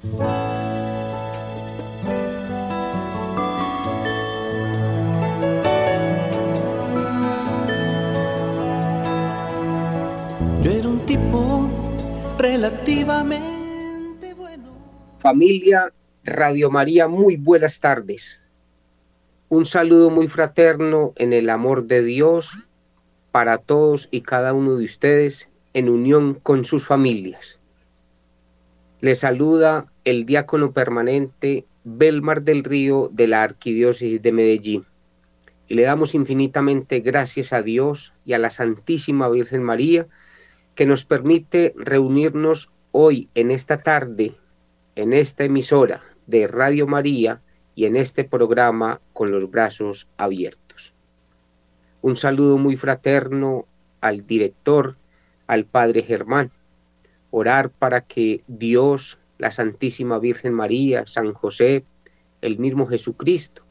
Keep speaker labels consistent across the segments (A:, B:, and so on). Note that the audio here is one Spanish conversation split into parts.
A: Yo era un tipo relativamente bueno.
B: Familia Radio María, muy buenas tardes. Un saludo muy fraterno en el amor de Dios para todos y cada uno de ustedes en unión con sus familias. Les saluda el diácono permanente Belmar del Río de la Arquidiócesis de Medellín. Y le damos infinitamente gracias a Dios y a la Santísima Virgen María que nos permite reunirnos hoy en esta tarde, en esta emisora de Radio María y en este programa con los brazos abiertos. Un saludo muy fraterno al director, al Padre Germán. Orar para que Dios, la Santísima Virgen María, San José, el mismo Jesucristo,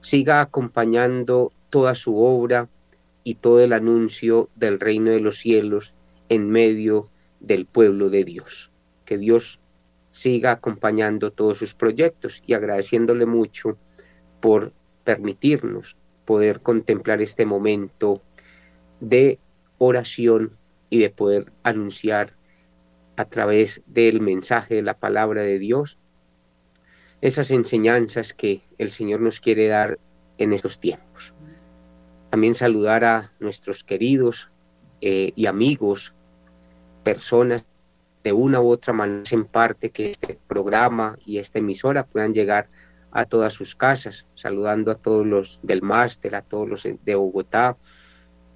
B: siga acompañando toda su obra y todo el anuncio del reino de los cielos en medio del pueblo de Dios. Que Dios siga acompañando todos sus proyectos y agradeciéndole mucho por permitirnos poder contemplar este momento de oración y de poder anunciar a través del mensaje de la palabra de Dios esas enseñanzas que el Señor nos quiere dar en estos tiempos. También saludar a nuestros queridos eh, y amigos personas de una u otra manera en parte que este programa y esta emisora puedan llegar a todas sus casas, saludando a todos los del máster, a todos los de Bogotá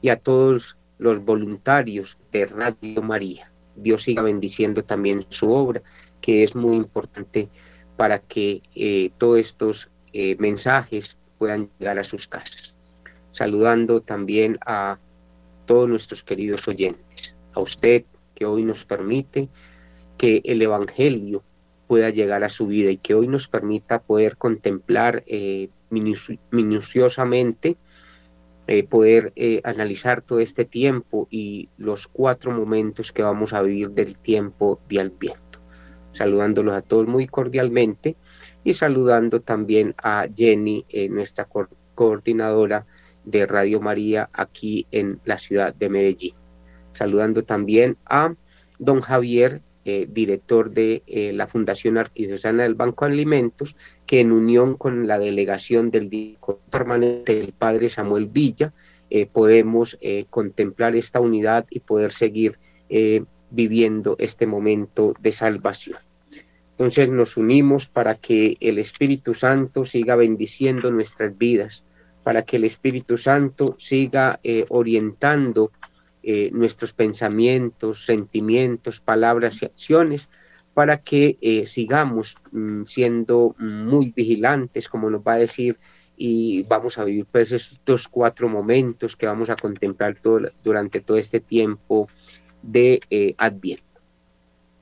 B: y a todos los voluntarios de Radio María. Dios siga bendiciendo también su obra, que es muy importante para que eh, todos estos eh, mensajes puedan llegar a sus casas. Saludando también a todos nuestros queridos oyentes, a usted que hoy nos permite que el Evangelio pueda llegar a su vida y que hoy nos permita poder contemplar eh, minuciosamente, eh, poder eh, analizar todo este tiempo y los cuatro momentos que vamos a vivir del tiempo de Adviento. Saludándolos a todos muy cordialmente y saludando también a Jenny, nuestra coordinadora de Radio María aquí en la ciudad de Medellín saludando también a don Javier, eh, director de eh, la Fundación Arquidiocesana del Banco de Alimentos, que en unión con la delegación del director permanente del padre Samuel Villa, eh, podemos contemplar esta unidad y poder seguir viviendo este momento de salvación. Entonces nos unimos para que el Espíritu Santo siga bendiciendo nuestras vidas, para que el Espíritu Santo siga orientando eh, nuestros pensamientos, sentimientos, palabras y acciones para que eh, sigamos mm, siendo muy vigilantes, como nos va a decir, y vamos a vivir pues estos cuatro momentos que vamos a contemplar durante todo este tiempo de eh, Adviento.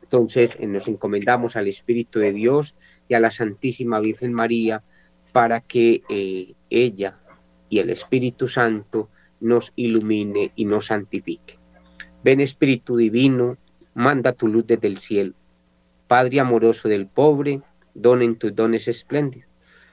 B: Entonces nos encomendamos al Espíritu de Dios y a la Santísima Virgen María para que ella y el Espíritu Santo nos ilumine y nos santifique. Ven Espíritu Divino, manda tu luz desde el cielo. Padre amoroso del pobre, donen tus dones espléndidos.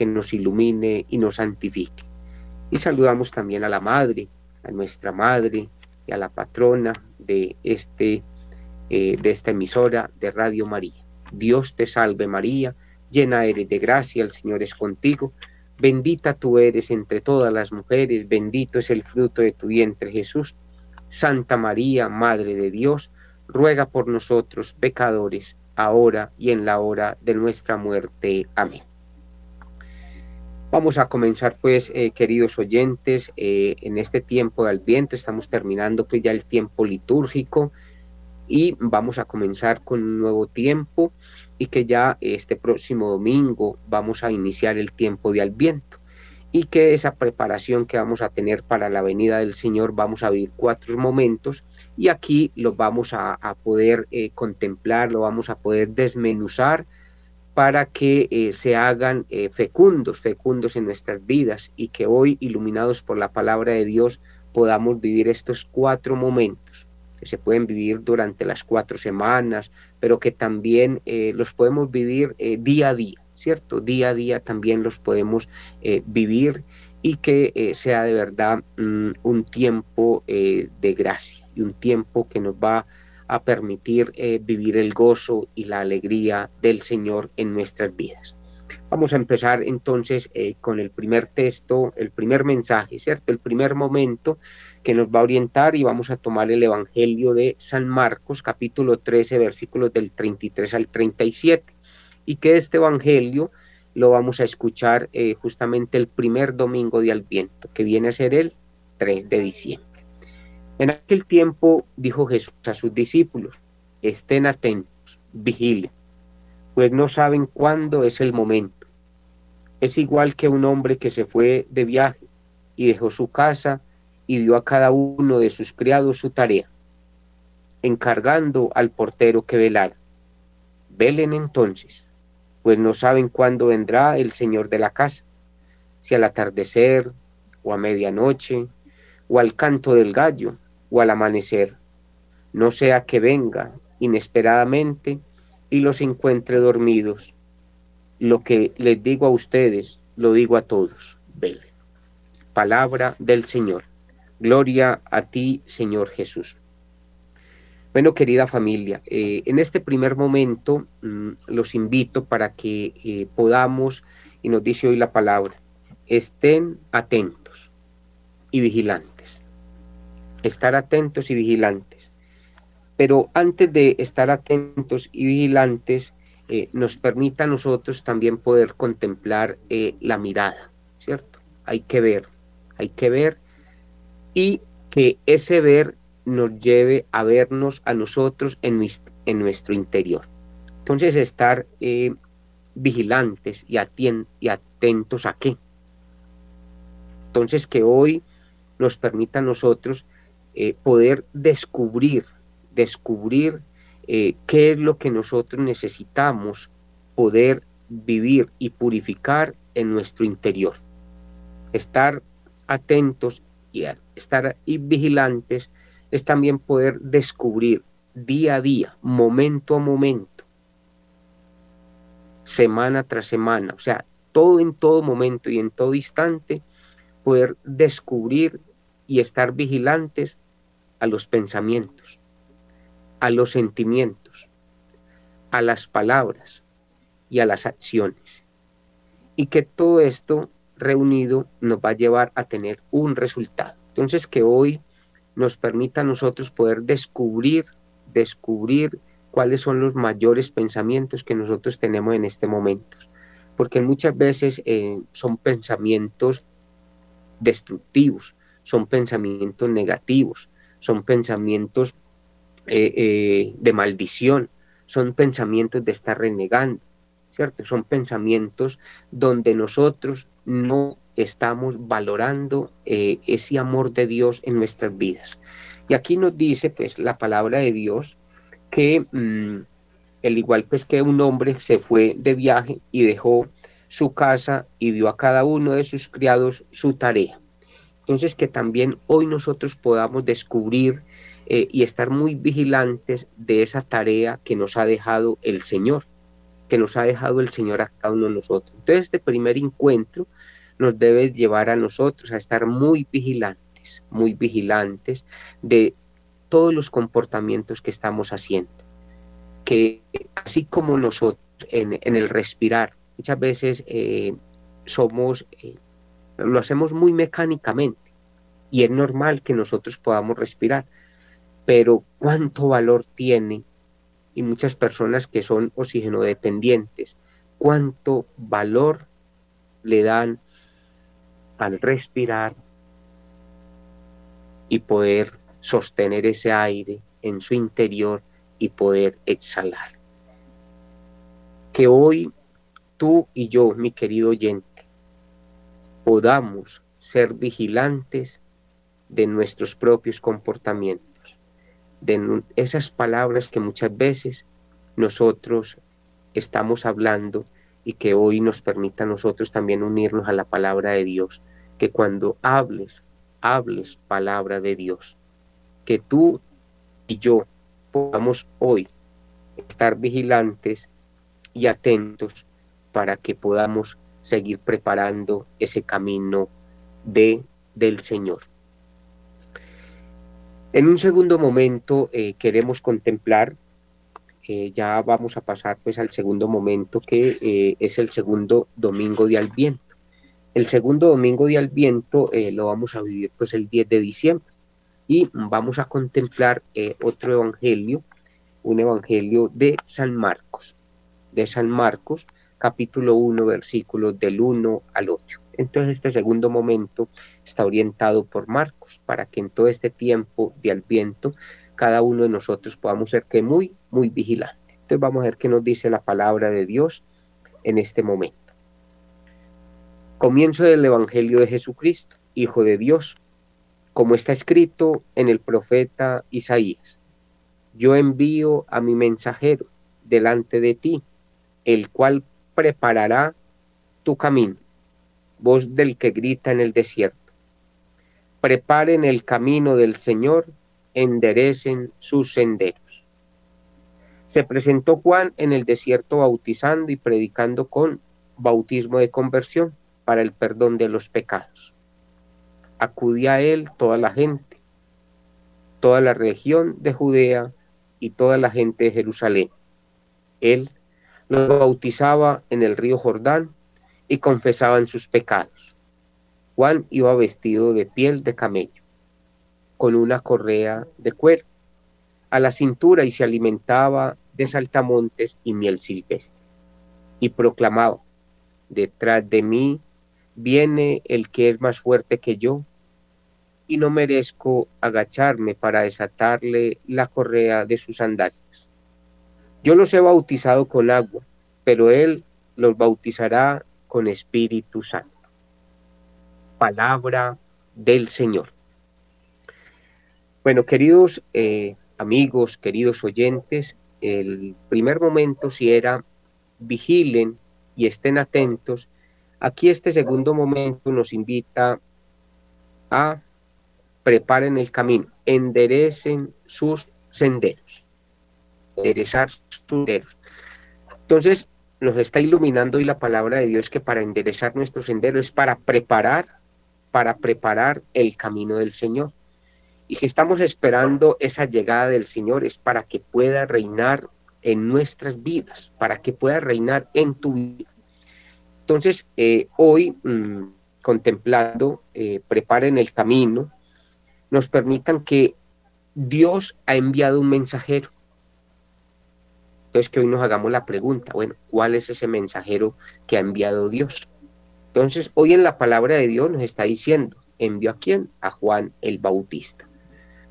B: que nos ilumine y nos santifique. Y saludamos también a la Madre, a nuestra Madre y a la patrona de, este, eh, de esta emisora de Radio María. Dios te salve María, llena eres de gracia, el Señor es contigo Bendita tú eres entre todas las mujeres, bendito es el fruto de tu vientre Jesús. Santa María, Madre de Dios, ruega por nosotros pecadores, ahora y en la hora de nuestra muerte. Amén. Vamos a comenzar pues, eh, queridos oyentes, eh, en este tiempo del viento, estamos terminando pues ya el tiempo litúrgico y vamos a comenzar con un nuevo tiempo y que ya este próximo domingo vamos a iniciar el tiempo de Adviento y que esa preparación que vamos a tener para la venida del Señor vamos a vivir cuatro momentos y aquí lo vamos a, poder eh, contemplar, lo vamos a poder desmenuzar para que eh, se hagan eh, fecundos, fecundos en nuestras vidas y que hoy, iluminados por la palabra de Dios, podamos vivir estos cuatro momentos que se pueden vivir durante las cuatro semanas, pero que también eh, los podemos vivir día a día, ¿cierto? Día a día también los podemos vivir y que sea de verdad mm, un tiempo de gracia y un tiempo que nos va a permitir vivir el gozo y la alegría del Señor en nuestras vidas. Vamos a empezar entonces con el primer texto, el primer mensaje, ¿cierto? El primer momento que nos va a orientar y vamos a tomar el Evangelio de San Marcos, capítulo 13, versículos del 33 al 37. Y que este Evangelio lo vamos a escuchar eh, justamente el primer domingo de Adviento, que viene a ser el 3 de diciembre. En aquel tiempo dijo Jesús a sus discípulos, estén atentos, vigilen, pues no saben cuándo es el momento. Es igual que un hombre que se fue de viaje y dejó su casa, y dio a cada uno de sus criados su tarea, encargando al portero que velara. Velen entonces, pues no saben cuándo vendrá el Señor de la casa, si al atardecer, o a medianoche, o al canto del gallo, o al amanecer, no sea que venga inesperadamente y los encuentre dormidos. Lo que les digo a ustedes, lo digo a todos. Velen. Palabra del Señor. Gloria a ti, Señor Jesús. Bueno, querida familia, eh, en este primer momento mm, los invito para que eh, podamos, y nos dice hoy la palabra, estén atentos y vigilantes. Estar atentos y vigilantes. Pero antes de estar atentos y vigilantes, eh, nos permita a nosotros también poder contemplar la mirada, ¿cierto? Hay que ver, hay que ver y que ese ver nos lleve a vernos a nosotros en, en nuestro interior. Entonces estar eh, vigilantes y, y atentos a qué. Entonces que hoy nos permita a nosotros eh, poder descubrir, descubrir eh, qué es lo que nosotros necesitamos poder vivir y purificar en nuestro interior. Estar atentos y estar y vigilantes es también poder descubrir día a día, momento a momento, semana tras semana, o sea, todo en todo momento y en todo instante, poder descubrir y estar vigilantes a los pensamientos, a los sentimientos, a las palabras y a las acciones. Y que todo esto reunido nos va a llevar a tener un resultado. Entonces que hoy nos permita a nosotros poder descubrir, descubrir cuáles son los mayores pensamientos que nosotros tenemos en este momento. Porque muchas veces eh, son pensamientos destructivos, son pensamientos negativos, son pensamientos eh, eh, de maldición, son pensamientos de estar renegando, ¿cierto? Son pensamientos donde nosotros no estamos valorando eh, ese amor de Dios en nuestras vidas. Y aquí nos dice pues la palabra de Dios que mm, el igual pues que un hombre se fue de viaje y dejó su casa y dio a cada uno de sus criados su tarea. Entonces que también hoy nosotros podamos descubrir eh, y estar muy vigilantes de esa tarea que nos ha dejado el Señor, que nos ha dejado el Señor a cada uno de nosotros. Entonces este primer encuentro nos debe llevar a nosotros a estar muy vigilantes, muy vigilantes de todos los comportamientos que estamos haciendo. Que así como nosotros en, el respirar, muchas veces eh, somos, eh, lo hacemos muy mecánicamente y es normal que nosotros podamos respirar, pero cuánto valor tiene y muchas personas que son oxígeno dependientes, cuánto valor le dan al respirar y poder sostener ese aire en su interior y poder exhalar. Que hoy tú y yo, mi querido oyente, podamos ser vigilantes de nuestros propios comportamientos, de esas palabras que muchas veces nosotros estamos hablando y que hoy nos permita nosotros también unirnos a la palabra de Dios, que cuando hables, hables palabra de Dios, que tú y yo podamos hoy estar vigilantes y atentos para que podamos seguir preparando ese camino de, del Señor. En un segundo momento eh, queremos contemplar, eh, ya vamos a pasar pues al segundo momento que eh, es el segundo domingo de Alviento. El segundo domingo de Alviento lo vamos a vivir pues el 10 de diciembre y vamos a contemplar otro evangelio, un evangelio de San Marcos, de San Marcos, capítulo 1, versículos del 1 al 8. Entonces este segundo momento está orientado por Marcos para que en todo este tiempo de Adviento cada uno de nosotros podamos ser que muy, muy vigilante. Entonces vamos a ver qué nos dice la palabra de Dios en este momento. Comienzo del Evangelio de Jesucristo, Hijo de Dios, como está escrito en el profeta Isaías. Yo envío a mi mensajero delante de ti, el cual preparará tu camino voz del que grita en el desierto. Preparen el camino del Señor, enderecen sus senderos. Se presentó Juan en el desierto bautizando y predicando con bautismo de conversión para el perdón de los pecados. Acudía a él toda la gente, toda la región de Judea y toda la gente de Jerusalén. Él los bautizaba en el río Jordán y confesaban sus pecados. Juan iba vestido de piel de camello, con una correa de cuero a la cintura y se alimentaba de saltamontes y miel silvestre. Y proclamaba, detrás de mí viene el que es más fuerte que yo, y no merezco agacharme para desatarle la correa de sus sandalias. Yo los he bautizado con agua, pero él los bautizará con Espíritu Santo. Palabra del Señor. Bueno, queridos eh, amigos, queridos oyentes, el primer momento si era vigilen y estén atentos. Aquí este segundo momento nos invita a preparen el camino, enderecen sus senderos, enderezar sus senderos. Entonces, nos está iluminando y la palabra de Dios que para enderezar nuestro sendero es para preparar, para preparar el camino del Señor. Y si estamos esperando esa llegada del Señor es para que pueda reinar en nuestras vidas, para que pueda reinar en tu vida. Entonces, eh, hoy, mm, contemplando, eh, preparen el camino, nos permitan que Dios ha enviado un mensajero entonces que hoy nos hagamos la pregunta, bueno, ¿cuál es ese mensajero que ha enviado Dios? Entonces hoy en la palabra de Dios nos está diciendo, ¿envió a quién? A Juan el Bautista.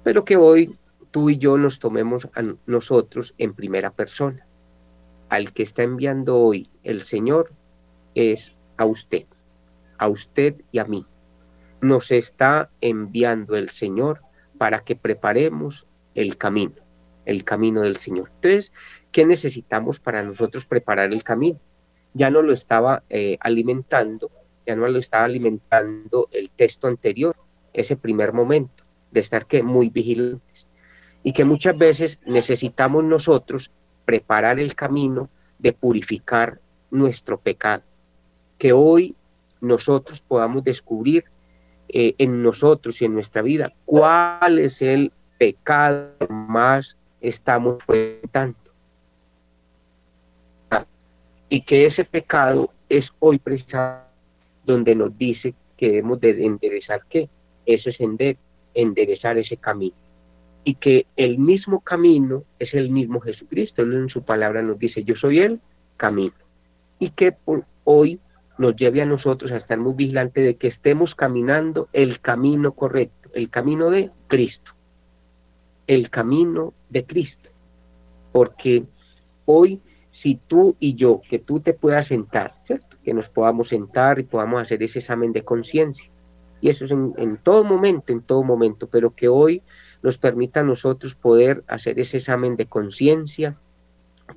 B: Pero que hoy tú y yo nos tomemos a nosotros en primera persona. Al que está enviando hoy el Señor es a usted, a usted y a mí. Nos está enviando el Señor para que preparemos el camino, el camino del Señor. Entonces, ¿Qué necesitamos para nosotros preparar el camino? Ya no lo estaba eh, alimentando, ya no lo estaba alimentando el texto anterior, ese primer momento de estar que muy vigilantes y que muchas veces necesitamos nosotros preparar el camino de purificar nuestro pecado. Que hoy nosotros podamos descubrir eh, en nosotros y en nuestra vida cuál es el pecado más estamos enfrentando y que ese pecado es hoy precisamente donde nos dice que debemos de enderezar qué? Ese sendero, enderezar ese camino. Y que el mismo camino es el mismo Jesucristo. Él en su palabra nos dice, yo soy el camino. Y que por hoy nos lleve a nosotros a estar muy vigilantes de que estemos caminando el camino correcto, el camino de Cristo, el camino de Cristo. Porque hoy, si tú y yo, que tú te puedas sentar, que nos podamos sentar y podamos hacer ese examen de conciencia. Y eso es en, en, todo momento, en todo momento, pero que hoy nos permita a nosotros poder hacer ese examen de conciencia,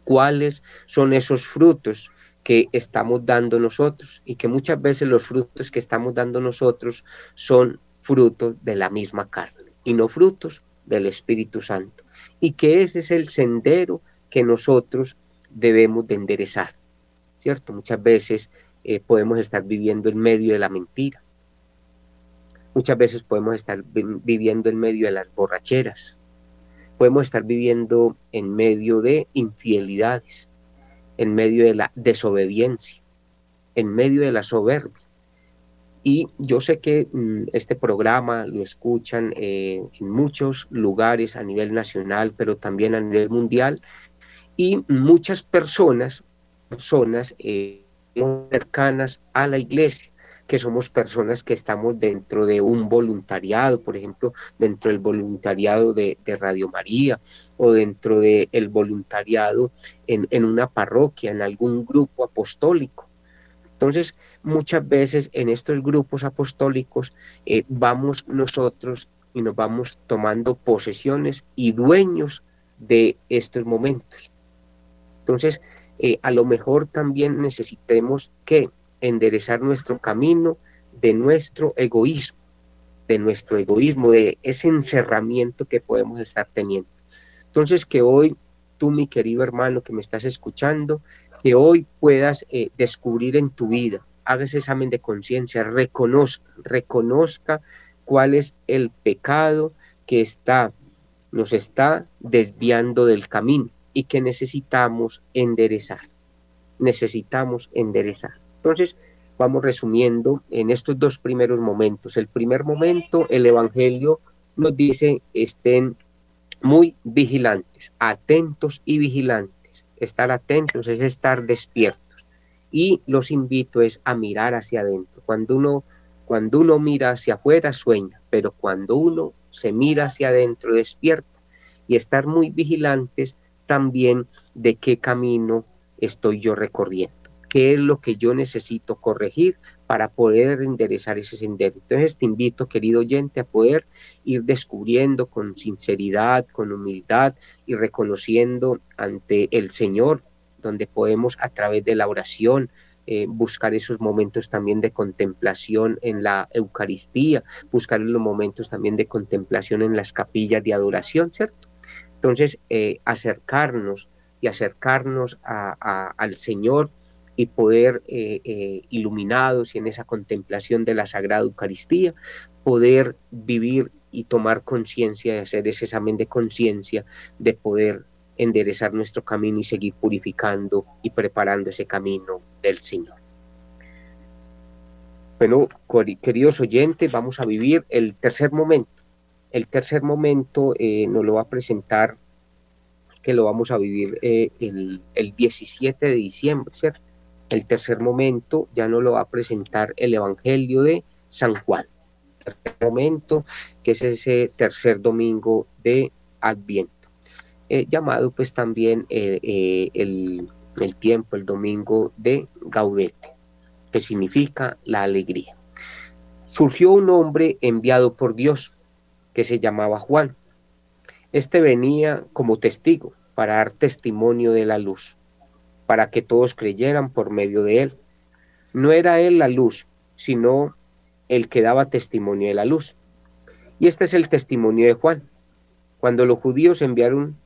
B: cuáles son esos frutos que estamos dando nosotros y que muchas veces los frutos que estamos dando nosotros son frutos de la misma carne y no frutos del Espíritu Santo y que ese es el sendero que nosotros debemos de enderezar, ¿cierto? Muchas veces eh, podemos estar viviendo en medio de la mentira, muchas veces podemos estar viviendo en medio de las borracheras, podemos estar viviendo en medio de infidelidades, en medio de la desobediencia, en medio de la soberbia. Y yo sé que mm, este programa lo escuchan eh, en muchos lugares a nivel nacional, pero también a nivel mundial. Y muchas personas, personas eh, cercanas a la iglesia, que somos personas que estamos dentro de un voluntariado, por ejemplo, dentro del voluntariado de, Radio María o dentro del voluntariado en, una parroquia, en algún grupo apostólico. Entonces, muchas veces en estos grupos apostólicos eh, vamos nosotros y nos vamos tomando posesiones y dueños de estos momentos. Entonces, eh, a lo mejor también necesitemos que enderezar nuestro camino de nuestro egoísmo, de nuestro egoísmo, de ese encerramiento que podemos estar teniendo. Entonces, que hoy tú, mi querido hermano que me estás escuchando, que hoy puedas eh, descubrir en tu vida, hagas examen de conciencia, reconozca, reconozca cuál es el pecado que está, nos está desviando del camino y que necesitamos enderezar. Necesitamos enderezar. Entonces, vamos resumiendo en estos dos primeros momentos. El primer momento, el Evangelio nos dice, estén muy vigilantes, atentos y vigilantes. Estar atentos es estar despiertos. Y los invito es a mirar hacia adentro. Cuando uno, cuando uno mira hacia afuera, sueña, pero cuando uno se mira hacia adentro, despierta. Y estar muy vigilantes también de qué camino estoy yo recorriendo qué es lo que yo necesito corregir para poder enderezar ese sendero. Entonces te invito, querido oyente, a poder ir descubriendo con sinceridad, con humildad y reconociendo ante el Señor, donde podemos a través de la oración, eh, buscar esos momentos también de contemplación en la Eucaristía, buscar los momentos también de contemplación en las capillas de adoración, ¿cierto? Entonces, eh, acercarnos y acercarnos al Señor y poder, eh, eh, iluminados y en esa contemplación de la Sagrada Eucaristía, poder vivir y tomar conciencia, de hacer ese examen de conciencia, de poder enderezar nuestro camino y seguir purificando y preparando ese camino del Señor. Bueno, queridos oyentes, vamos a vivir el tercer momento. El tercer momento eh, nos lo va a presentar, que lo vamos a vivir el, el 17 de diciembre, ¿cierto? El tercer momento ya no lo va a presentar el Evangelio de San Juan. El tercer momento, que es ese tercer domingo de Adviento, eh, llamado pues también eh, eh, el, el tiempo, el domingo de Gaudete, que significa la alegría. Surgió un hombre enviado por Dios que se llamaba Juan. Este venía como testigo para dar testimonio de la luz para que todos creyeran por medio de él. No era él la luz, sino el que daba testimonio de la luz. Y este es el testimonio de Juan. Cuando los judíos enviaron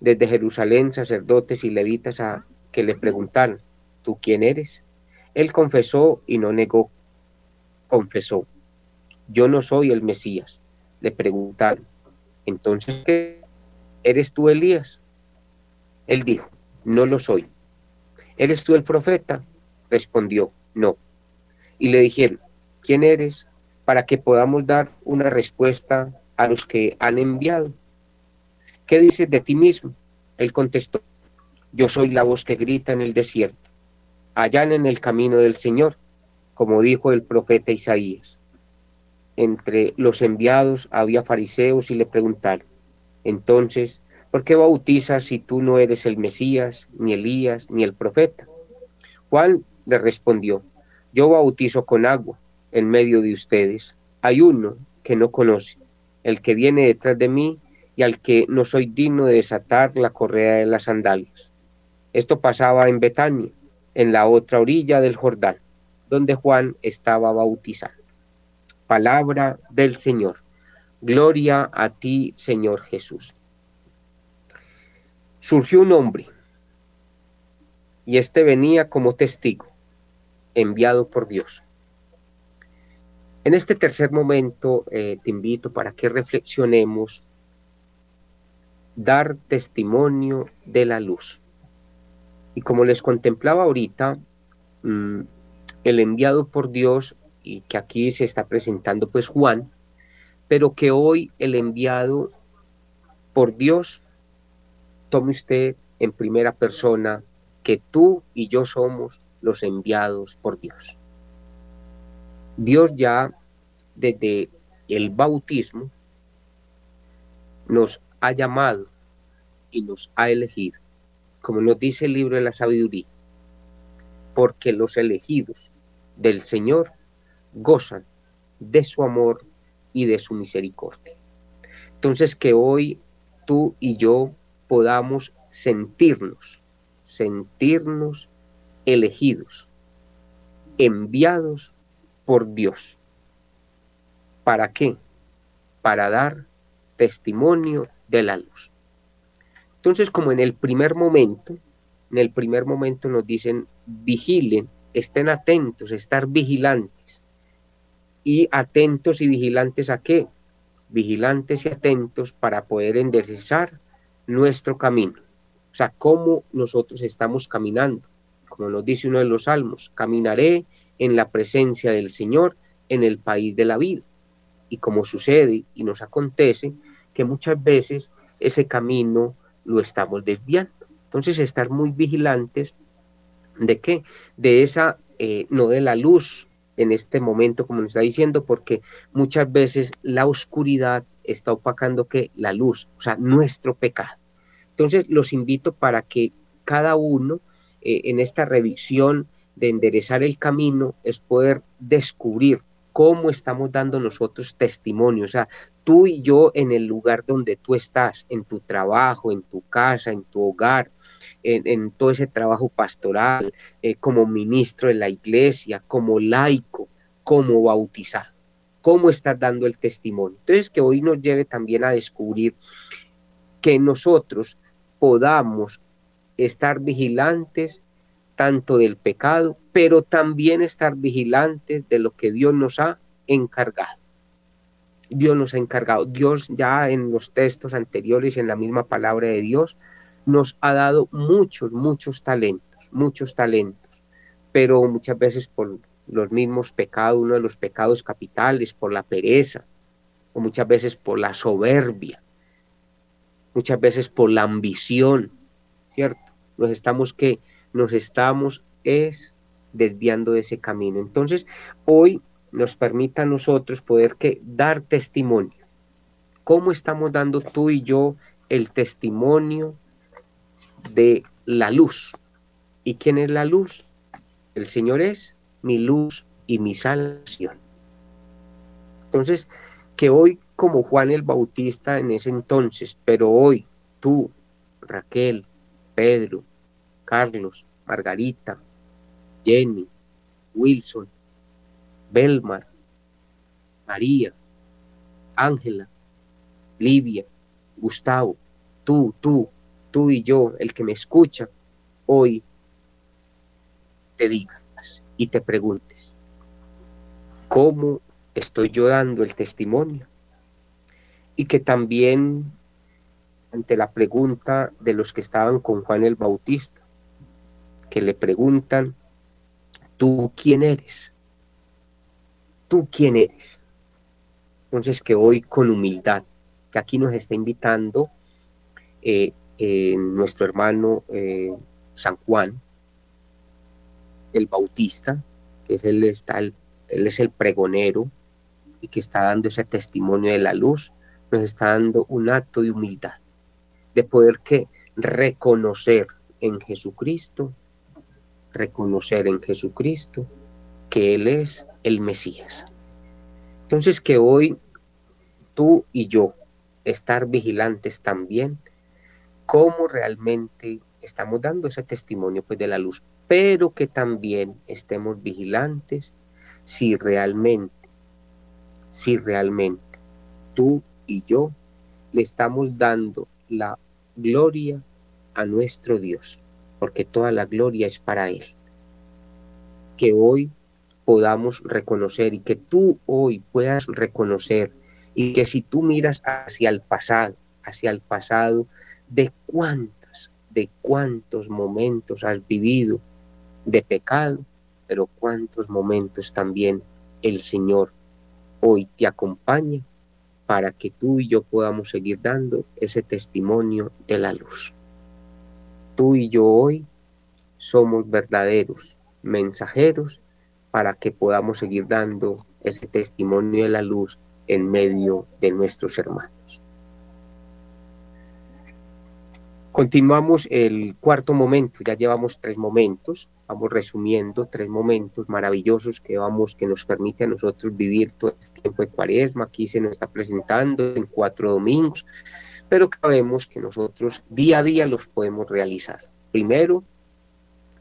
B: desde Jerusalén sacerdotes y levitas a que le preguntaran, ¿tú quién eres? Él confesó y no negó. Confesó, yo no soy el Mesías. Le preguntaron, entonces, ¿qué? ¿Eres tú Elías? Él dijo, no lo soy. ¿Eres tú el profeta? Respondió, no. y le dijeron, ¿quién eres? Para que podamos dar una respuesta a los que han enviado. ¿Qué dices de ti mismo? Él contestó, yo soy la voz que grita en el desierto, allá en el camino del Señor, como dijo el profeta Isaías. Entre los enviados había fariseos y le preguntaron, entonces, ¿por qué bautizas si tú no eres el Mesías, ni Elías, ni el profeta? Juan le respondió, yo bautizo con agua en medio de ustedes. Hay uno que no conoce, el que viene detrás de mí y al que no soy digno de desatar la correa de las sandalias. Esto pasaba en Betania, en la otra orilla del Jordán, donde Juan estaba bautizando. Palabra del Señor. Gloria a ti, Señor Jesús. Surgió un hombre, y éste venía como testigo, enviado por Dios. En este tercer momento eh, te invito para que reflexionemos dar testimonio de la luz. Y como les contemplaba ahorita, mm, el enviado por Dios, y que aquí se está presentando pues Juan, pero que hoy el enviado por Dios, tome usted en primera persona que tú y yo somos los enviados por Dios. Dios ya desde el bautismo nos ha llamado y nos ha elegido como nos dice el libro de la sabiduría, porque los elegidos del Señor gozan de su amor y de su misericordia. Entonces que hoy tú y yo podamos sentirnos, sentirnos elegidos, enviados por Dios. ¿Para qué? Para dar testimonio de la luz. Entonces, como en el primer momento, en el primer momento nos dicen, vigilen, estén atentos, estar vigilantes. ¿Y atentos y vigilantes a qué? Vigilantes y atentos para poder enderezar nuestro camino. O sea, cómo nosotros estamos caminando. Como nos dice uno de los salmos, caminaré en la presencia del Señor en el país de la vida. Y como sucede y nos acontece que muchas veces ese camino lo estamos desviando. Entonces, estar muy vigilantes de qué? De esa, eh, no de la luz en este momento, como nos está diciendo, porque muchas veces la oscuridad está opacando que la luz, o sea, nuestro pecado. Entonces, los invito para que cada uno eh, en esta revisión de enderezar el camino es poder descubrir cómo estamos dando nosotros testimonio, o sea, tú y yo en el lugar donde tú estás, en tu trabajo, en tu casa, en tu hogar, en, todo ese trabajo pastoral, eh, como ministro de la iglesia, como laico, como bautizado. ¿Cómo estás dando el testimonio? Entonces, que hoy nos lleve también a descubrir que nosotros podamos estar vigilantes tanto del pecado, pero también estar vigilantes de lo que Dios nos ha encargado. Dios nos ha encargado. Dios ya en los textos anteriores, en la misma palabra de Dios, nos ha dado muchos, muchos talentos, muchos talentos, pero muchas veces por los mismos pecados, uno de los pecados capitales, por la pereza, o muchas veces por la soberbia, muchas veces por la ambición, ¿cierto? Nos estamos que nos estamos es desviando de ese camino. Entonces, hoy nos permita a nosotros poder que dar testimonio. ¿Cómo estamos dando tú y yo el testimonio de la luz? ¿Y quién es la luz? El Señor es mi luz y mi salvación. Entonces, que hoy como Juan el Bautista en ese entonces, pero hoy tú, Raquel, Pedro, Carlos, Margarita, Jenny, Wilson, Belmar, María, Ángela, Livia, Gustavo, tú, tú, tú y yo, el que me escucha, hoy te digas y te preguntes, ¿cómo estoy yo dando el testimonio? Y que también ante la pregunta de los que estaban con Juan el Bautista, que le preguntan, ¿tú quién eres? ¿tú quién eres? Entonces que hoy con humildad, que aquí nos está invitando eh, eh, nuestro hermano eh, San Juan, el Bautista, que es él, está él es el pregonero y que está dando ese testimonio de la luz, nos está dando un acto de humildad, de poder que reconocer en Jesucristo, reconocer en Jesucristo que Él es el Mesías. Entonces que hoy tú y yo estar vigilantes también, cómo realmente estamos dando ese testimonio pues de la luz, pero que también estemos vigilantes si realmente, si realmente tú y yo le estamos dando la gloria a nuestro Dios, porque toda la gloria es para Él. Que hoy podamos reconocer y que tú hoy puedas reconocer y que si tú miras hacia el pasado, hacia el pasado, de cuántas, de cuántos momentos has vivido de pecado, pero cuántos momentos también el Señor hoy te acompaña para que tú y yo podamos seguir dando ese testimonio de la luz. Tú y yo hoy somos verdaderos mensajeros para que podamos seguir dando ese testimonio de la luz en medio de nuestros hermanos. Continuamos el cuarto momento, ya llevamos tres momentos, vamos resumiendo tres momentos maravillosos que vamos, que nos permite a nosotros vivir todo este tiempo de cuaresma, aquí se nos está presentando en cuatro domingos, pero sabemos que nosotros día a día los podemos realizar. Primero,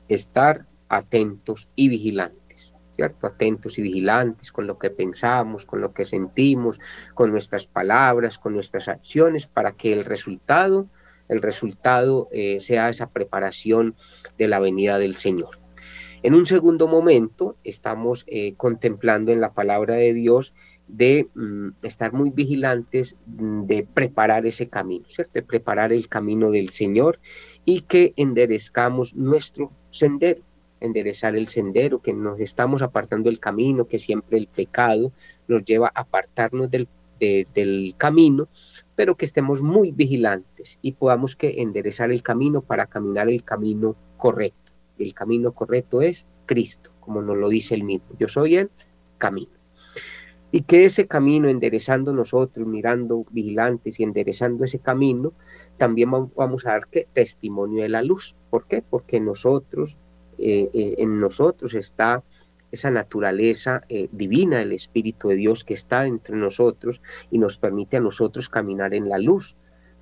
B: estar atentos y vigilantes, ¿cierto? Atentos y vigilantes con lo que pensamos, con lo que sentimos, con nuestras palabras, con nuestras acciones, para que el resultado el resultado eh, sea esa preparación de la venida del Señor. En un segundo momento estamos eh, contemplando en la palabra de Dios de mm, estar muy vigilantes, mm, de preparar ese camino, ¿cierto? De preparar el camino del Señor y que enderezcamos nuestro sendero, enderezar el sendero, que nos estamos apartando del camino, que siempre el pecado nos lleva a apartarnos del, del camino pero que estemos muy vigilantes y podamos que enderezar el camino para caminar el camino correcto. El camino correcto es Cristo, como nos lo dice el mismo. Yo soy el camino. Y que ese camino, enderezando nosotros, mirando vigilantes y enderezando ese camino, también vamos a dar testimonio de la luz. ¿Por qué? Porque nosotros, eh, eh, en nosotros está esa naturaleza eh, divina del Espíritu de Dios que está entre nosotros y nos permite a nosotros caminar en la luz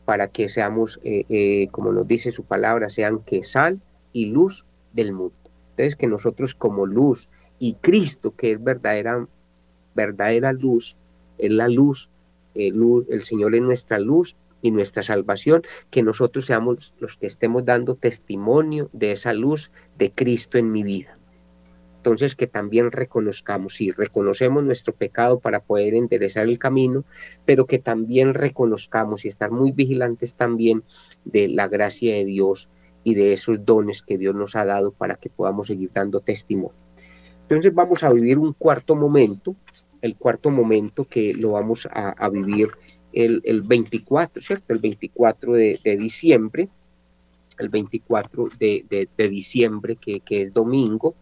B: para que seamos, eh, eh, como nos dice su palabra, sean que sal y luz del mundo. Entonces que nosotros como luz y Cristo, que es verdadera, verdadera luz, es la luz, luz, el Señor es nuestra luz y nuestra salvación, que nosotros seamos los que estemos dando testimonio de esa luz de Cristo en mi vida. Entonces que también reconozcamos, y reconocemos nuestro pecado para poder enderezar el camino, pero que también reconozcamos y estar muy vigilantes también de la gracia de Dios y de esos dones que Dios nos ha dado para que podamos seguir dando testimonio. Entonces vamos a vivir un cuarto momento, el cuarto momento que lo vamos a, vivir el, el, 24, ¿cierto? El 24 de, diciembre, el 24 de, diciembre que es domingo,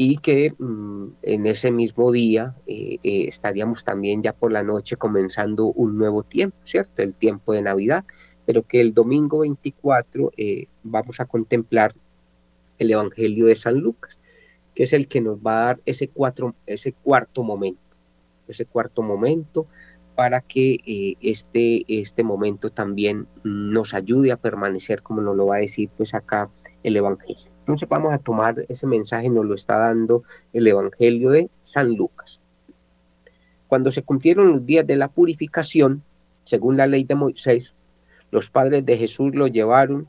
B: y que mm, en ese mismo día eh, eh, estaríamos también ya por la noche comenzando un nuevo tiempo, ¿cierto? El tiempo de Navidad, pero que el domingo 24 eh, vamos a contemplar el Evangelio de San Lucas, que es el que nos va a dar ese, cuatro, ese cuarto momento, ese cuarto momento para que este, este momento también nos ayude a permanecer, como nos lo va a decir pues acá el Evangelio. Entonces vamos a tomar ese mensaje, nos lo está dando el Evangelio de San Lucas. Cuando se cumplieron los días de la purificación, según la ley de Moisés, los padres de Jesús lo llevaron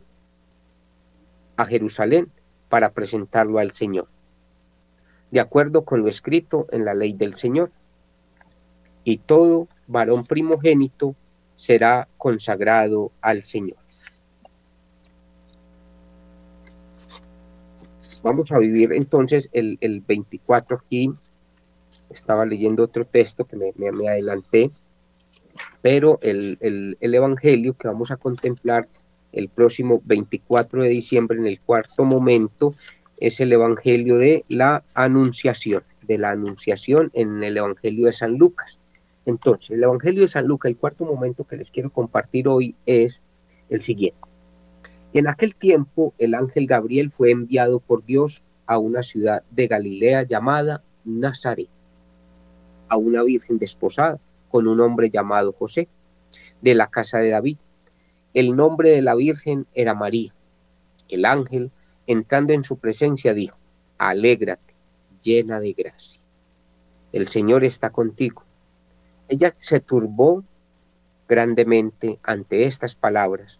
B: a Jerusalén para presentarlo al Señor, de acuerdo con lo escrito en la ley del Señor. Y todo varón primogénito será consagrado al Señor. Vamos a vivir entonces el, 24 aquí estaba leyendo otro texto que me, me, adelanté, pero el, el, el, Evangelio que vamos a contemplar el próximo 24 de diciembre en el cuarto momento es el Evangelio de la Anunciación, de la Anunciación en el Evangelio de San Lucas. Entonces, el Evangelio de San Lucas, el cuarto momento que les quiero compartir hoy es el siguiente. En aquel tiempo, el ángel Gabriel fue enviado por Dios a una ciudad de Galilea llamada Nazaret, a una virgen desposada con un hombre llamado José, de la casa de David. El nombre de la virgen era María. El ángel, entrando en su presencia, dijo, Alégrate, llena de gracia. El Señor está contigo. Ella se turbó grandemente ante estas palabras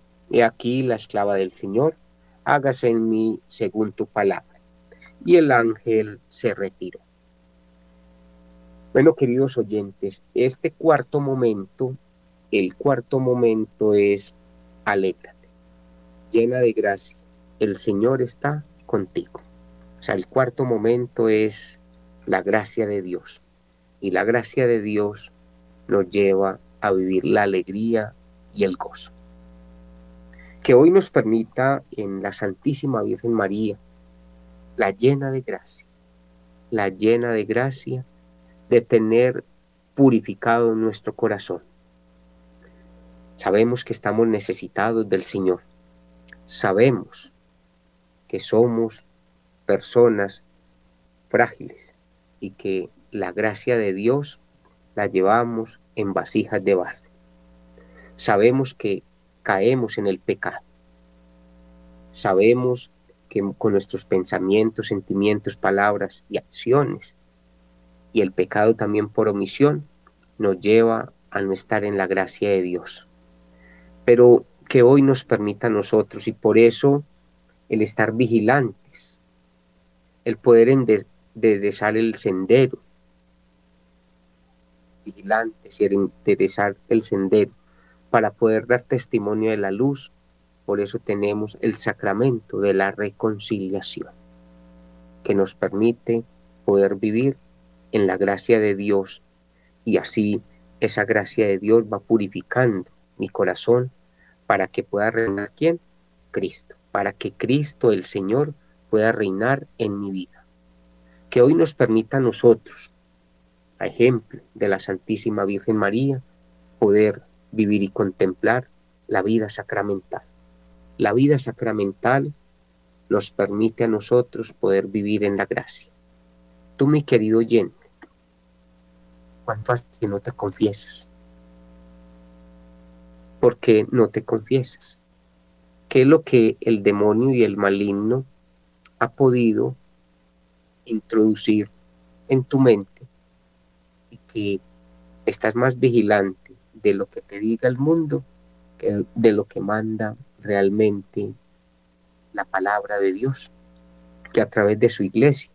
B: He aquí la esclava del Señor, hágase en mí según tu palabra y el ángel se retiró. Bueno, queridos oyentes, este cuarto momento, el cuarto momento es alégrate, llena de gracia, el Señor está contigo. O sea, el cuarto momento es la gracia de Dios. Y la gracia de Dios nos lleva a vivir la alegría y el gozo. Que hoy nos permita en la Santísima Virgen María, la llena de gracia, la llena de gracia de tener purificado nuestro corazón. Sabemos que estamos necesitados del Señor. Sabemos que somos personas frágiles y que la gracia de Dios la llevamos en vasijas de barro. Sabemos que caemos en el pecado. Sabemos que con nuestros pensamientos, sentimientos, palabras y acciones. Y el pecado también por omisión nos lleva a no estar en la gracia de Dios. Pero que hoy nos permita a nosotros y por eso el estar vigilantes, el poder enderezar el sendero, vigilantes y enderezar el sendero para poder dar testimonio de la luz por eso tenemos el sacramento de la reconciliación, que nos permite poder vivir en la gracia de Dios y así esa gracia de Dios va purificando mi corazón para que pueda reinar quién? Cristo, para que Cristo el Señor pueda reinar en mi vida. Que hoy nos permita a nosotros, a ejemplo de la Santísima Virgen María, poder vivir y contemplar la vida sacramental. La vida sacramental nos permite a nosotros poder vivir en la gracia. Tú, mi querido oyente, ¿cuánto hace que no te confiesas? ¿Por qué no te confiesas? ¿Qué es lo que el demonio y el maligno ha podido introducir en tu mente y que estás más vigilante de lo que te diga el mundo que de lo que manda realmente la palabra de Dios, que a través de su iglesia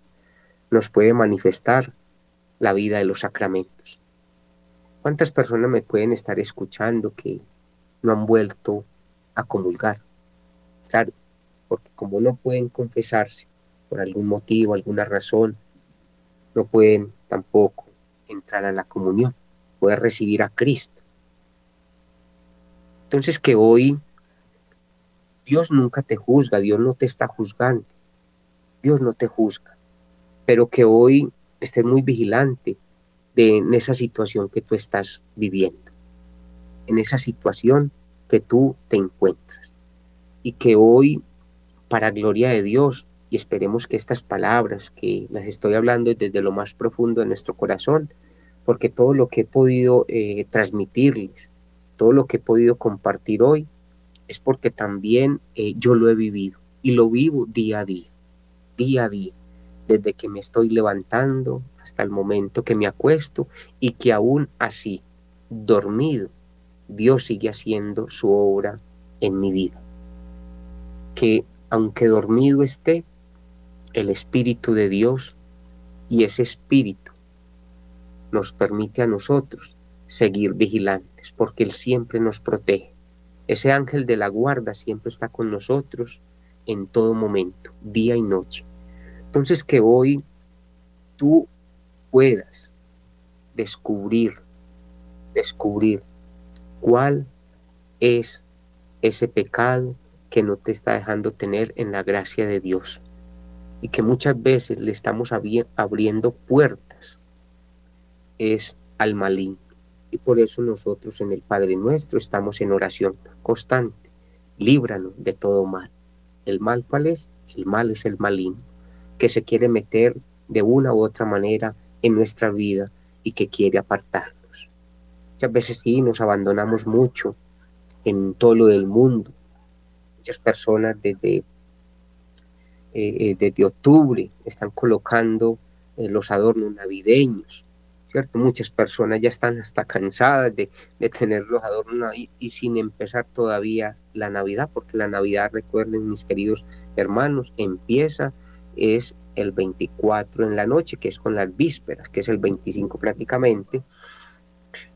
B: nos puede manifestar la vida de los sacramentos. ¿Cuántas personas me pueden estar escuchando que no han vuelto a comulgar? Porque como no pueden confesarse por algún motivo, alguna razón, no pueden tampoco entrar a la comunión, poder recibir a Cristo. Entonces que hoy Dios nunca te juzga, Dios no te está juzgando, Dios no te juzga, pero que hoy estés muy vigilante de en esa situación que tú estás viviendo, en esa situación que tú te encuentras. Y que hoy, para gloria de Dios, y esperemos que estas palabras que las estoy hablando desde lo más profundo de nuestro corazón, porque todo lo que he podido eh, transmitirles, todo lo que he podido compartir hoy, es porque también eh, yo lo he vivido y lo vivo día a día, día a día, desde que me estoy levantando hasta el momento que me acuesto y que aún así, dormido, Dios sigue haciendo su obra en mi vida. Que aunque dormido esté, el Espíritu de Dios y ese Espíritu nos permite a nosotros seguir porque Él siempre nos protege. Ese ángel de la guarda siempre está con nosotros en todo momento, día y noche. Entonces que hoy tú puedas descubrir, descubrir cuál es ese pecado que no te está dejando tener en la gracia de Dios y que muchas veces le estamos abriendo puertas es al maligno. Y por eso nosotros en el Padre Nuestro estamos en oración constante. Líbranos de todo mal. ¿El mal cuál es? El mal es el maligno, que se quiere meter de una u otra manera en nuestra vida y que quiere apartarnos. Muchas veces sí nos abandonamos mucho en todo lo del mundo. Muchas personas desde, eh, eh, desde octubre están colocando eh, los adornos navideños ¿cierto? Muchas personas ya están hasta cansadas de, tener los adornos y sin empezar todavía la Navidad, porque la Navidad, recuerden mis queridos hermanos, empieza, es el 24 en la noche, que es con las vísperas, que es el 25 prácticamente,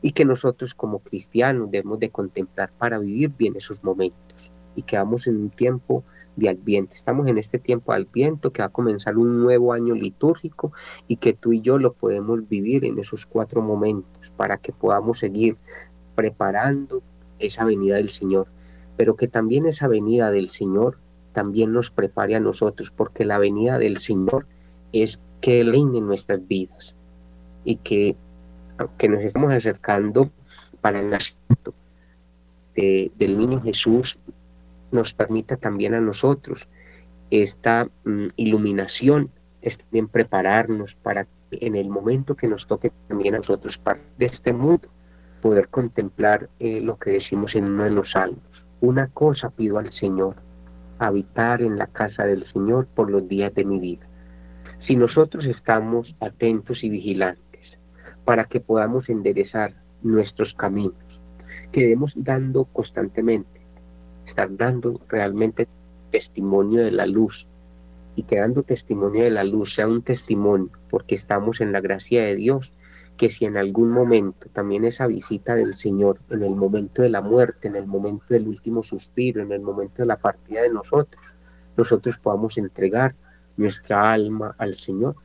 B: y que nosotros como cristianos debemos de contemplar para vivir bien esos momentos y que vamos en un tiempo de Adviento. Estamos en este tiempo de Adviento que va a comenzar un nuevo año litúrgico y que tú y yo lo podemos vivir en esos cuatro momentos para que podamos seguir preparando esa venida del Señor, pero que también esa venida del Señor también nos prepare a nosotros, porque la venida del Señor es que reine nuestras vidas y que aunque nos estamos acercando para el nacimiento del niño Jesús, nos permita también a nosotros esta mm, iluminación, es también prepararnos para en el momento que nos toque también a nosotros parte de este mundo, poder contemplar eh, lo que decimos en uno de los salmos. Una cosa pido al Señor, habitar en la casa del Señor por los días de mi vida. Si nosotros estamos atentos y vigilantes para que podamos enderezar nuestros caminos, quedemos dando constantemente estar dando realmente testimonio de la luz y que dando testimonio de la luz sea un testimonio porque estamos en la gracia de Dios, que si en algún momento también esa visita del Señor, en el momento de la muerte, en el momento del último suspiro, en el momento de la partida de nosotros, nosotros podamos entregar nuestra alma al Señor,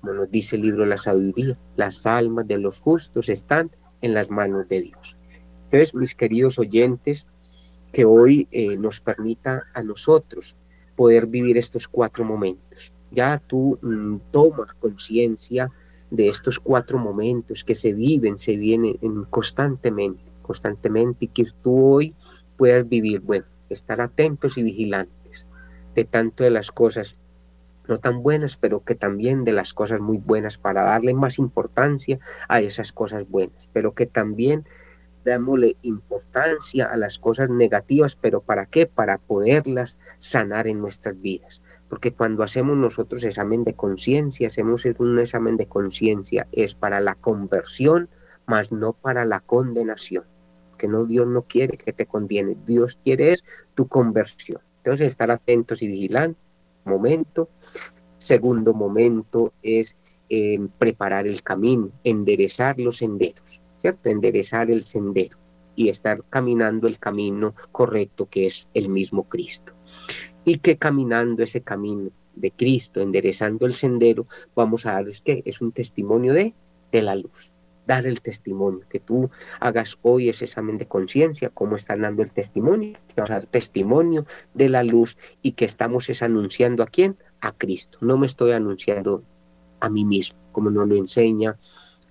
B: como nos dice el libro de la sabiduría, las almas de los justos están en las manos de Dios. Entonces, mis queridos oyentes, que hoy eh, nos permita a nosotros poder vivir estos cuatro momentos. Ya tú mm, tomas conciencia de estos cuatro momentos que se viven, se vienen constantemente, constantemente, y que tú hoy puedas vivir, bueno, estar atentos y vigilantes de tanto de las cosas no tan buenas, pero que también de las cosas muy buenas para darle más importancia a esas cosas buenas, pero que también démosle importancia a las cosas negativas, pero ¿para qué? Para poderlas sanar en nuestras vidas. Porque cuando hacemos nosotros examen de conciencia, hacemos un examen de conciencia, es para la conversión, más no para la condenación. Que no, Dios no quiere que te condene, Dios quiere es tu conversión. Entonces, estar atentos y vigilantes. Momento. Segundo momento es eh, preparar el camino, enderezar los senderos. ¿Cierto? Enderezar el sendero y estar caminando el camino correcto que es el mismo Cristo. Y que caminando ese camino de Cristo, enderezando el sendero, vamos a dar que es un testimonio de, de la luz. Dar el testimonio, que tú hagas hoy ese examen de conciencia, cómo están dando el testimonio, vamos a dar testimonio de la luz y que estamos es anunciando a quién, a Cristo. No me estoy anunciando a mí mismo, como nos lo enseña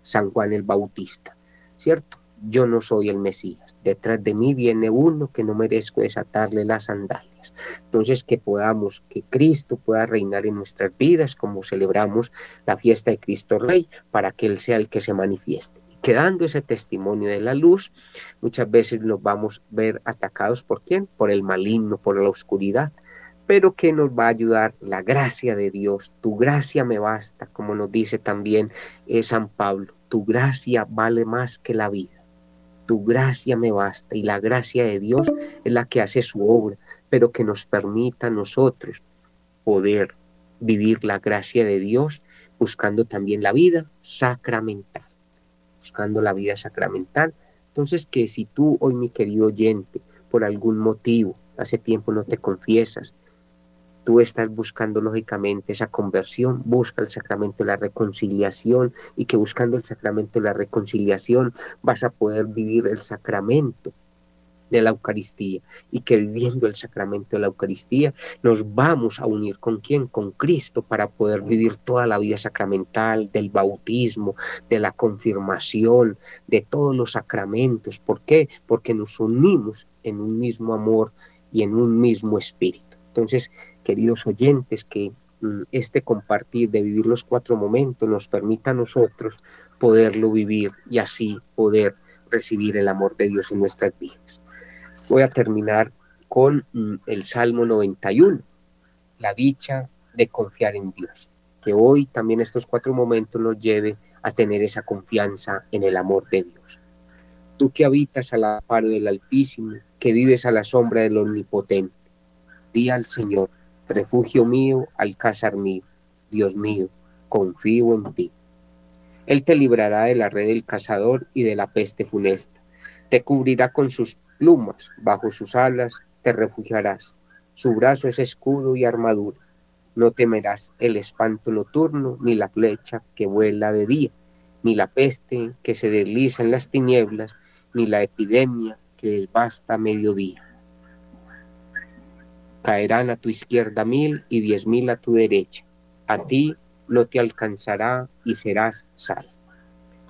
B: San Juan el Bautista, ¿cierto? Yo no soy el Mesías, detrás de mí viene uno que no merezco desatarle las sandalias. Entonces que podamos, que Cristo pueda reinar en nuestras vidas como celebramos la fiesta de Cristo Rey, para que Él sea el que se manifieste quedando ese testimonio de la luz, muchas veces nos vamos a ver atacados por quién? Por el maligno, por la oscuridad, pero que nos va a ayudar la gracia de Dios. Tu gracia me basta, como nos dice también eh, San Pablo, tu gracia vale más que la vida. Tu gracia me basta y la gracia de Dios es la que hace su obra, pero que nos permita a nosotros poder vivir la gracia de Dios buscando también la vida sacramental buscando la vida sacramental. Entonces, que si tú hoy, mi querido oyente, por algún motivo, hace tiempo no te confiesas, tú estás buscando lógicamente esa conversión, busca el sacramento de la reconciliación y que buscando el sacramento de la reconciliación vas a poder vivir el sacramento de la Eucaristía y que viviendo el sacramento de la Eucaristía nos vamos a unir con quién, con Cristo para poder vivir toda la vida sacramental del bautismo, de la confirmación, de todos los sacramentos. ¿Por qué? Porque nos unimos en un mismo amor y en un mismo espíritu. Entonces, queridos oyentes, que mm, este compartir de vivir los cuatro momentos nos permita a nosotros poderlo vivir y así poder recibir el amor de Dios en nuestras vidas voy a terminar con mm, el Salmo 91, la dicha de confiar en Dios. Que hoy también estos cuatro momentos nos lleve a tener esa confianza en el amor de Dios. Tú que habitas al amparo del Altísimo, que vives a la sombra del Omnipotente, di al Señor, refugio mío, alcázar mío, Dios mío, confío en ti. Él te librará de la red del cazador y de la peste funesta. Te cubrirá con sus plumas, bajo sus alas te refugiarás. Su brazo es escudo y armadura. No temerás el espanto nocturno, ni la flecha que vuela de día, ni la peste que se desliza en las tinieblas, ni la epidemia que desbasta mediodía. Caerán a tu izquierda mil y diez mil a tu derecha. A ti no te alcanzará y serás salvo.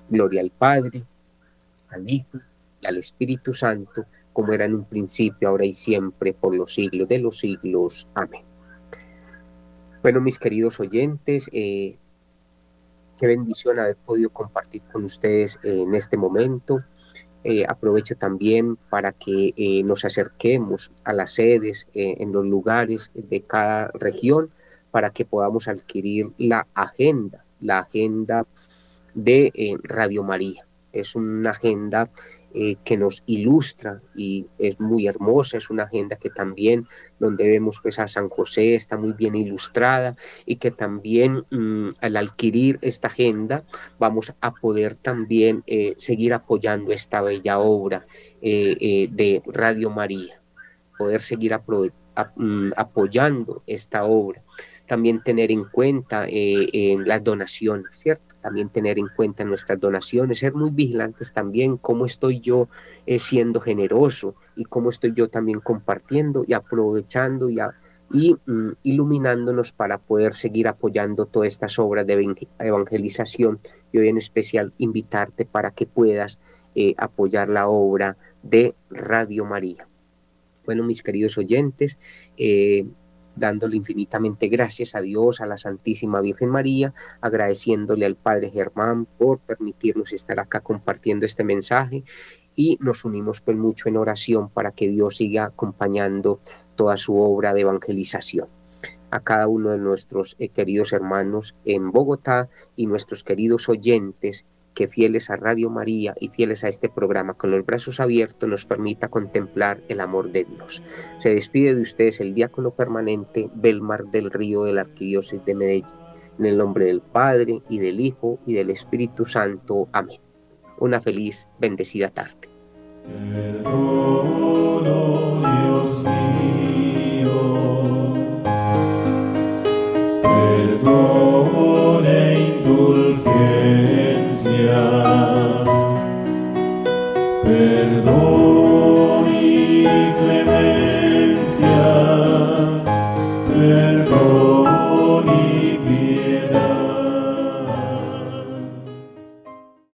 B: Gloria al Padre, al Hijo al Espíritu Santo, como era en un principio, ahora y siempre, por los siglos de los siglos. Amén. Bueno, mis queridos oyentes, eh, qué bendición haber podido compartir con ustedes en este momento. Eh, aprovecho también para que eh, nos acerquemos a las sedes en los lugares de cada región para que podamos adquirir la agenda, la agenda de Radio María. Es una agenda eh, que nos ilustra y es muy hermosa, es una agenda que también donde vemos pues a San José está muy bien ilustrada y que también mm, al adquirir esta agenda vamos a poder también eh, seguir apoyando esta bella obra eh, de Radio María, poder seguir mm, apoyando esta obra también tener en cuenta eh, las donaciones, ¿cierto? También tener en cuenta nuestras donaciones, ser muy vigilantes también cómo estoy yo eh, siendo generoso y cómo estoy yo también compartiendo y aprovechando y, y mm, iluminándonos para poder seguir apoyando todas estas obras de evangelización y hoy en especial invitarte para que puedas eh, apoyar la obra de Radio María. Bueno, mis queridos oyentes, dándole infinitamente gracias a Dios, a la Santísima Virgen María, agradeciéndole al Padre Germán por permitirnos estar acá compartiendo este mensaje y nos unimos pues mucho en oración para que Dios siga acompañando toda su obra de evangelización. A cada uno de nuestros eh, queridos hermanos en Bogotá y nuestros queridos oyentes que fieles a Radio María y fieles a este programa con los brazos abiertos nos permita contemplar el amor de Dios. Se despide de ustedes el diácono permanente Belmar del Río de la Arquidiócesis de Medellín. En el nombre del Padre y del Hijo y del Espíritu Santo. Amén. Una feliz, bendecida tarde.
C: Perdón.